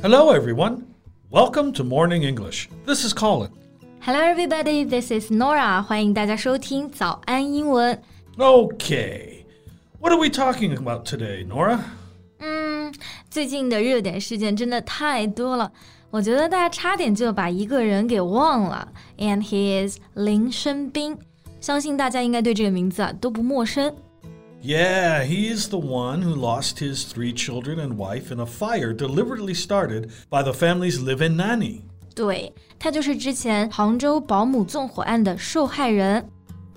Hello, everyone. Welcome to Morning English. This is Colin. Hello, everybody. This is Norah. 欢迎大家收听早安英文。Okay. What are we talking about today, Norah? 嗯，最近的热点事件真的太多了，我觉得大家差点就把一个人给忘了，and he is 林生斌。相信大家应该对这个名字啊都不陌生。yeah, he is the one who lost his three children and wife in a fire deliberately started by the family's live-in nanny.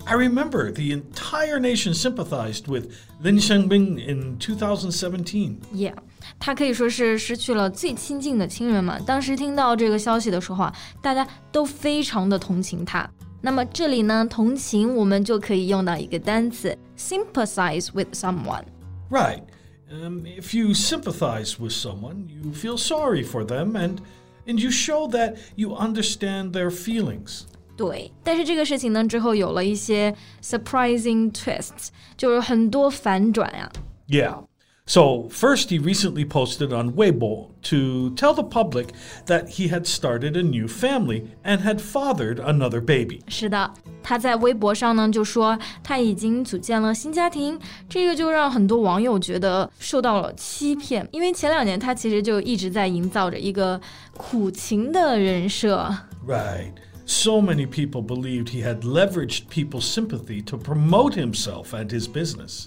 i remember the entire nation sympathized with Lin Shengbin in 2017. Yeah. 他可以说是失去了最亲近的亲人们。当时听到这个消息的时候啊，大家都非常的同情他。那么这里呢，同情我们就可以用到一个单词 sympathize with someone。 Right. Um, if you sympathize with someone, you feel sorry for them and and you show that you understand their feelings. 对，但是这个事情呢，之后有了一些 surprising twists，就是很多反转呀、 Yeah. So, first he recently posted on Weibo to tell the public that he had started a new family and had fathered another baby. 是的，他在微博上呢就说他已经组建了新家庭，这个就让很多网友觉得受到了欺骗，因为前两年他其实就一直在营造着一个苦情的人设。 Right. So many people believed he had leveraged people's sympathy to promote himself and his business.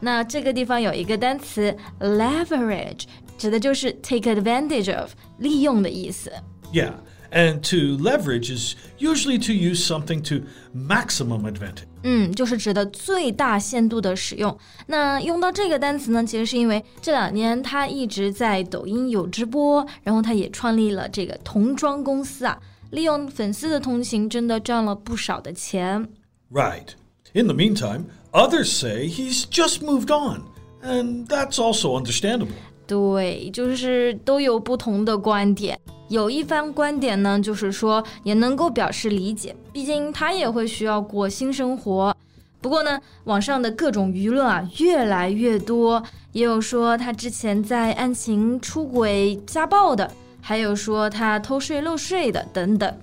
那这个地方有一个单词 leverage，指的就是 take advantage of，利用的意思。 Yeah. And to leverage is usually to use something to maximum advantage. 嗯，就是指的最大限度的使用。那用到这个单词呢，其实是因为这两年他一直在抖音有直播，然后他也创立了这个童装公司啊， 利用粉丝的同情，真的赚了不少的钱。Right. In the meantime, others say he's just moved on, and that's also understandable. 对，就是都有不同的观点。有一番观点呢，就是说也能够表示理解，毕竟他也会需要过新生活。不过呢，网上的各种舆论啊越来越多，也有说他之前在案情出轨、家暴的，还有说他偷税漏税的等等。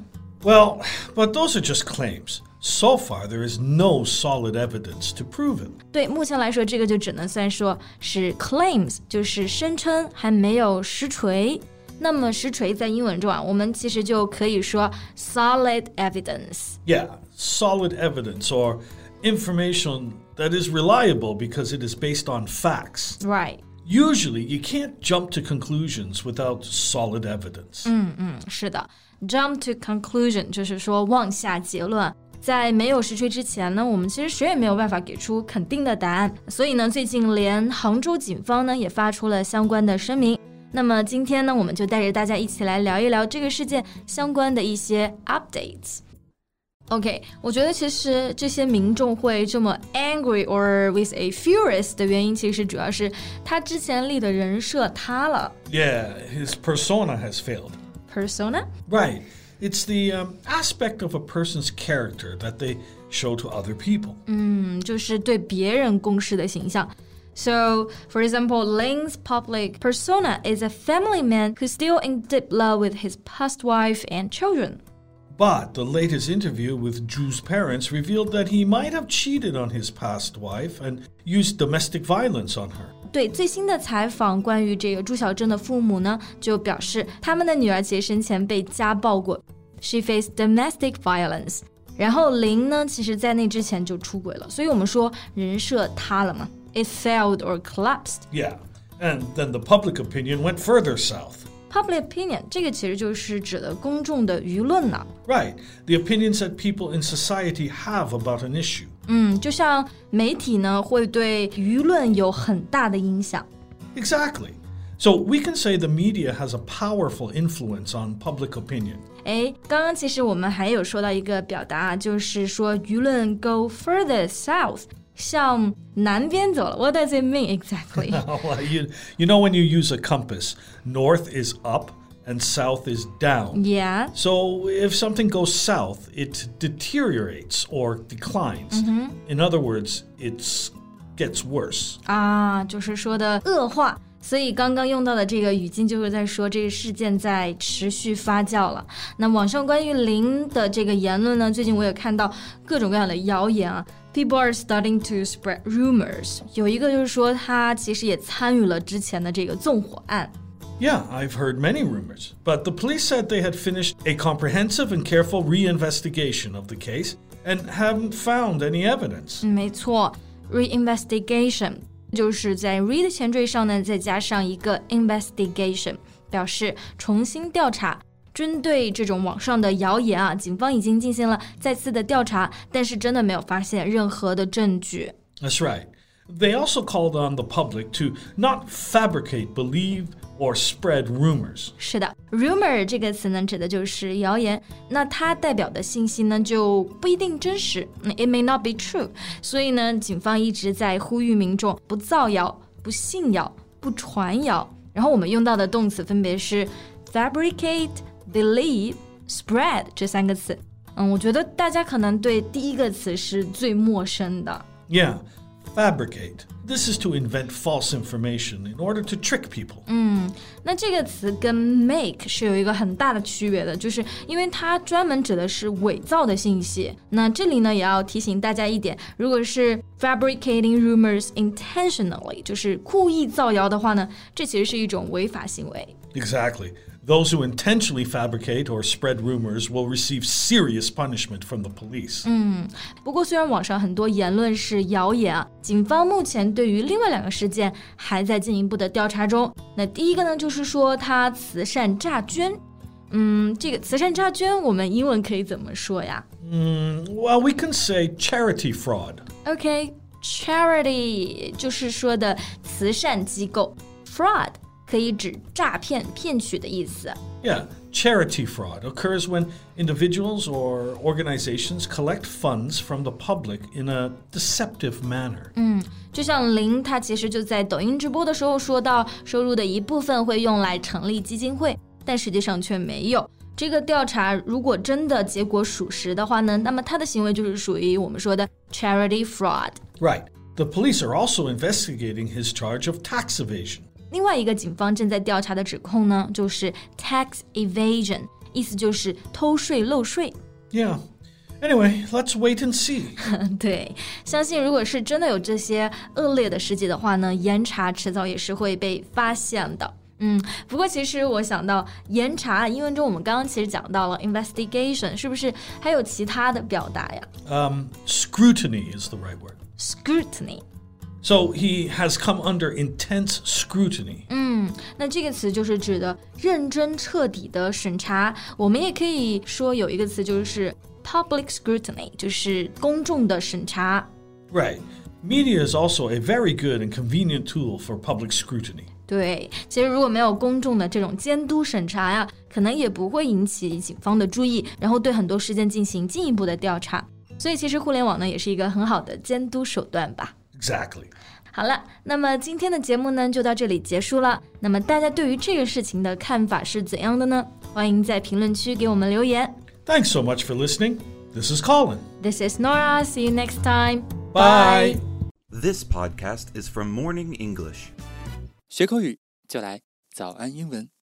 Well, but those are just claims. So far, there is no solid evidence to prove it. 对，目前来说，这个就只能算说是 claims，就是声称，还没有实锤。那么实锤在英文中啊，我们其实就可以说 solid evidence。 Yeah, solid evidence or information that is reliable because it is based on facts. Right， Usually, you can't jump to conclusions without solid evidence. 是的，jump to conclusion 就是说妄下结论。在没有实锤之前呢，我们其实谁也没有办法给出肯定的答案。所以呢，最近连杭州警方呢也发出了相关的声明。那么今天呢，我们就带着大家一起来聊一聊这个事件相关的一些 updates。 OK，我觉得其实这些民众会这么 angry or with a furious 的原因，其实主要是他之前立的人设塌了。Yeah, his persona has failed. Persona? Right. It's the um, aspect of a person's character that they show to other people. 嗯，就是对别人公示的形象。so, for example, Lin's public persona is a family man who's still in deep love with his past wife and children. But the latest interview with Zhu's parents revealed that he might have cheated on his past wife and used domestic violence on her. 对最新的采访，关于这个朱小正的父母呢，就表示他们的女儿其实生前被家暴过，she faced domestic violence。然后林呢，其实在那之前就出轨了，所以我们说人设塌了嘛，it failed or collapsed。Yeah, and then the public opinion went further south. Public opinion 这个其实就是指的公众的舆论呢、 Right. The opinions that people in society have about an issue. 嗯，就像媒体呢，会对舆论有很大的影响。 Exactly. So we can say the media has a powerful influence on public opinion. 哎，刚刚其实我们还有说到一个表达啊，就是说舆论 go further south， 向南边走了。What does it mean exactly? Well, you, you know, when you use a compass, north is up and south is down. yeah， So if something goes south, it deteriorates or declines. In other words, it gets worse. 啊，就是说的恶化。 所以刚刚用到的这个语境就是在说这个事件在持续发酵了。那网上关于零的这个言论呢，最近我也看到各种各样的谣言啊。 People are starting to spread rumors。有一个就是说他其实也参与了之前的这个纵火案。Yeah, I've heard many rumors, but the police said they had finished a comprehensive and careful reinvestigation of the case and haven't found any evidence. 没错，reinvestigation 就是在 re 的前缀上呢，再加上一个 investigation，表示重新调查。 针对这种网上的谣言啊，警方已经进行了再次的调查，但是真的没有发现任何的证据。That's right. They also called on the public to not fabricate, believe, or spread rumors. 是的，rumor 这个词呢，指的就是谣言。那它代表的信息呢，就不一定真实。It may not be true。所以呢，警方一直在呼吁民众不造谣、不信谣、不传谣。然后我们用到的动词分别是 fabricate、believe、spread 这三个词。嗯，我觉得大家可能对第一个词是最陌生的。Yeah. Fabricate. This is to invent false information in order to trick people. 嗯，那这个词跟 make 是有一个很大的区别的，就是因为它专门指的是伪造的信息。那这里呢，也要提醒大家一点，如果是 fabricating rumors intentionally，就是故意造谣的话呢，这其实是一种违法行为。Exactly. Those who intentionally fabricate or spread rumors will receive serious punishment from the police. 嗯，不过虽然网上很多言论是谣言啊，警方目前对于另外两个事件还在进一步的调查中。那第一个呢，就是说他慈善诈捐。嗯，这个慈善诈捐，我们英文可以怎么说呀？嗯，Well, we can say charity fraud. Okay, charity 就是说的慈善机构，fraud 可以指诈骗、骗取的意思。Yeah, charity fraud occurs when individuals or organizations collect funds from the public in a deceptive manner. 嗯，就像林他其实就在抖音直播的时候说到，收入的一部分会用来成立基金会，但实际上却没有。这个调查如果真的结果属实的话呢，那么他的行为就是属于我们说的 charity fraud。 Right. The police are also investigating his charge of tax evasion. 另外一个警方正在调查的指控呢，就是 tax evasion，意思就是偷税漏税。 Yeah. Anyway, let's wait and see. 对，相信如果是真的有这些恶劣的事迹的话呢，严查迟早也是会被发现的。嗯，不过其实我想到严查，英文中我们刚刚其实讲到了 investigation，是不是还有其他的表达呀 Um, scrutiny is the right word. ？scrutiny。 So he has come under intense scrutiny. 嗯，那这个词就是指的认真彻底的审查。我们也可以说有一个词就是 public scrutiny，就是公众的审查。 Right. Media is also a very good and convenient tool for public scrutiny. 对，其实如果没有公众的这种监督审查呀，可能也不会引起警方的注意，然后对很多事件进行进一步的调查。所以其实互联网呢也是一个很好的监督手段吧。 Exactly. 好了，那么今天的节目呢就到这里结束了。那么大家对于这个事情的看法是怎样的呢？欢迎在评论区给我们留言。Thanks so much for listening. This is Colin. This is Norah. See you next time. Bye. This podcast is from Morning English. 学口语就来早安英文。